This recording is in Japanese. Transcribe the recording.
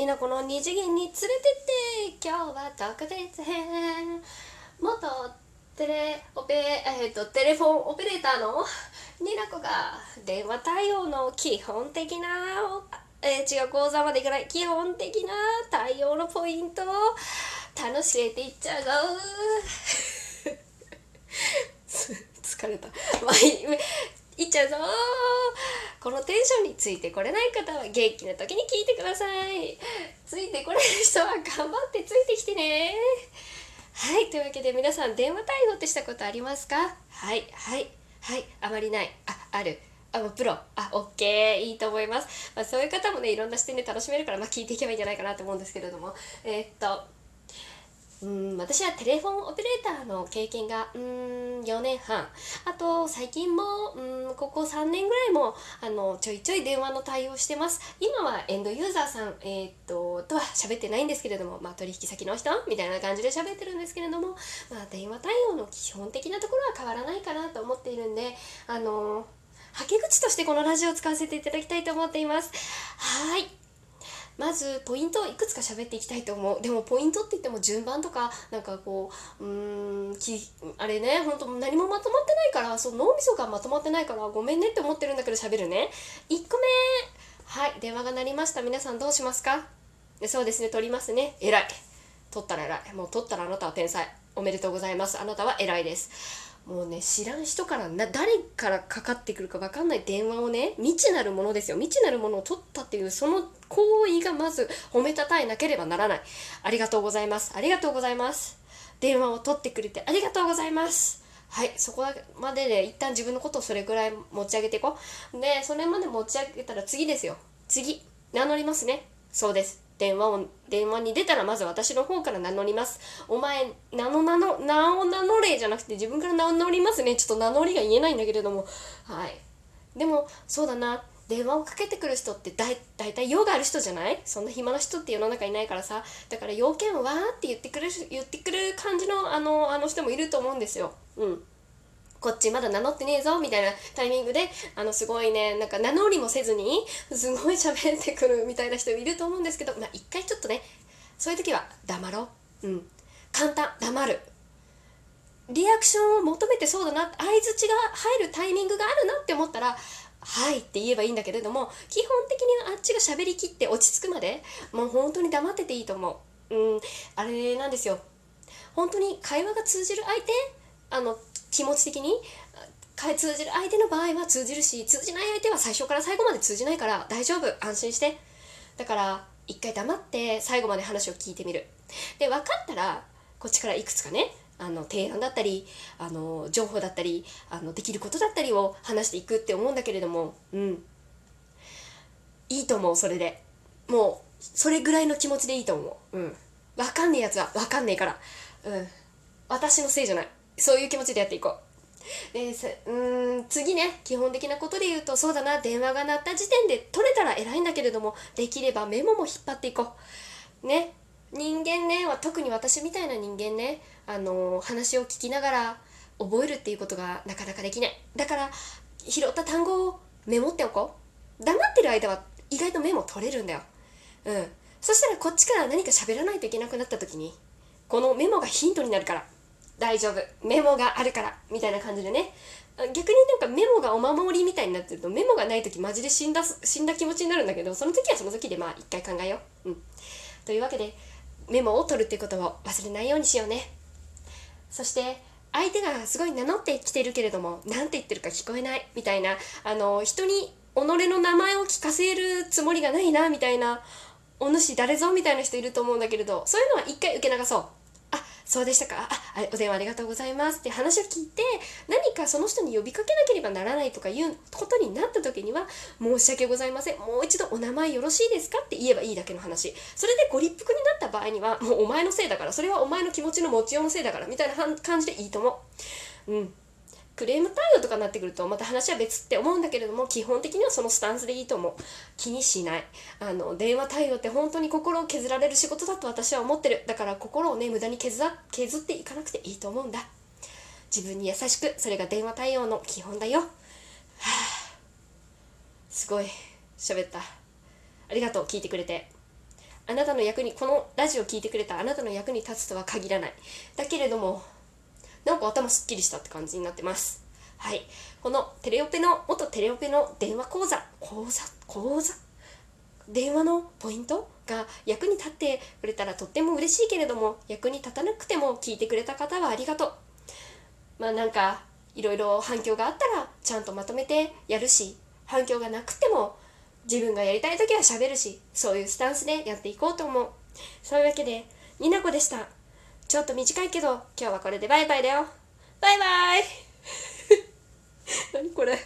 ニナコの二次元に連れてって今日は特別編。元テレオペ、えーと、テレフォンオペレーターのニナコが電話対応の基本的な、えー、違う講座までいかない基本的な対応のポイントを楽しめていっちゃうぞ疲れた。まあ、いっちゃうぞテンションについてこれない方は元気な時に聞いてくださいついてこれる人は頑張ってついてきてねはいというわけで皆さん電話対応ってしたことありますか？はいはいはいあまりないああるあ、もうプロ。あ、オッケー。いいと思います。まあ、そういう方もね、いろんな視点で楽しめるから、まあ、聞いていけばいいんじゃないかなと思うんですけれども。えー、っと、うん私はテレフォンオペレーターの経験がうん4年半。あと最近もうんここ3年ぐらいもあのちょいちょい電話の対応してます。今はエンドユーザーさん、えー、っととは喋ってないんですけれども、まあ、取引先の人？みたいな感じで喋ってるんですけれども、まあ、電話対応の基本的なところは変わらないかなと思っているんであのはけ口としてこのラジオを使わせていただきたいと思っています。はい。まずポイントをいくつか喋っていきたいと思う。でもポイントって言っても順番とかなんかこううーんきあれね本当何もまとまってないからそう脳みそがまとまってないからごめんねって思ってるんだけど喋るね。1個目。はい電話が鳴りました。皆さんどうしますか？そうですね取りますね。偉い。取ったら偉い。もう取ったらあなたは天才。おめでとうございます。あなたは偉いです。もうね知らん人からな誰からかかってくるか分かんない電話をね未知なるものですよ。未知なるものを取ったっていうその行為がまず褒めたたえなければならない。ありがとうございます。ありがとうございます。電話を取ってくれてありがとうございます。はいそこまでで一旦自分のことをそれぐらい持ち上げていこう。でそれまで持ち上げたら次ですよ。次名乗りますね。そうです。電話を、電話に出たらまず私の方から名乗ります。お前、名の名の、名を名乗れじゃなくて自分から名乗りますね。ちょっと名乗りが言えないんだけれども。はい。でも、そうだな。電話をかけてくる人って大体用がある人じゃない？そんな暇な人って世の中いないからさだから要件をわって言ってくれる言ってくる感じのあのあの人もいると思うんですようんこっちまだ名乗ってねえぞみたいなタイミングであのすごいねなんか名乗りもせずにすごい喋ってくるみたいな人いると思うんですけどまあ一回ちょっとねそういう時は黙ろう。うん。簡単。黙る。リアクションを求めてそうだな。相づちが入るタイミングがあるなって思ったらはいって言えばいいんだけれども基本的にはあっちが喋りきって落ち着くまでもう本当に黙ってていいと思う。うん。あれなんですよ。本当に会話が通じる相手あの気持ち的に通じる相手の場合は通じるし通じない相手は最初から最後まで通じないから大丈夫。安心して。だから一回黙って最後まで話を聞いてみる。で分かったらこっちからいくつかねあの提案だったりあの情報だったりあのできることだったりを話していくって思うんだけれどもうん。いいと思うそれで。もうそれぐらいの気持ちでいいと思う。うん。分かんねえやつは分かんねえから。うん。私のせいじゃない。そういう気持ちでやっていこう。でうん次ね基本的なことで言うとそうだな電話が鳴った時点で取れたら偉いんだけれどもできればメモも引っ張っていこう。ね。人間ねは特に私みたいな人間ねあのー、話を聞きながら覚えるっていうことがなかなかできない。だから拾った単語をメモっておこう。黙ってる間は意外とメモ取れるんだよ。うん。そしたらこっちから何か喋らないといけなくなった時にこのメモがヒントになるから。大丈夫メモがあるからみたいな感じでね逆になんかメモがお守りみたいになってるとメモがない時マジで死んだ死んだ気持ちになるんだけどその時はその時でまあ一回考えよう。うん、というわけでメモを取るってことを忘れないようにしようね。そして相手がすごい名乗ってきてるけれども何て言ってるか聞こえないみたいなあの人に己の名前を聞かせるつもりがないなみたいなお主誰ぞみたいな人いると思うんだけれどそういうのは一回受け流そうそうでしたか？あお電話ありがとうございますって話を聞いて何かその人に呼びかけなければならないとかいうことになった時には申し訳ございません。もう一度お名前よろしいですかって言えばいいだけの話。それでご立腹になった場合にはもうお前のせいだからそれはお前の気持ちの持ちようのせいだからみたいな感じでいいと思う。うん。クレーム対応とかになってくるとまた話は別って思うんだけれども基本的にはそのスタンスでいいと思う気にしない。あの電話対応って本当に心を削られる仕事だと私は思ってる。だから心をね無駄に削削っていかなくていいと思うんだ。自分に優しくそれが電話対応の基本だよ。はあすごい喋った。ありがとう聞いてくれて。あなたの役にこのラジオを聞いてくれたあなたの役に立つとは限らない。だけれどもなんか頭すっきりしたって感じになってます。はい。このテレオペの元テレオペの電話講座。講座？講座電話のポイントが役に立ってくれたらとっても嬉しいけれども役に立たなくても聞いてくれた方はありがとう。まあなんかいろいろ反響があったらちゃんとまとめてやるし反響がなくても自分がやりたい時はしゃべるしそういうスタンスでやっていこうと思う。そういうわけでになこでした。ちょっと短いけど今日はこれでバイバイだよ。バイバイ。何これ。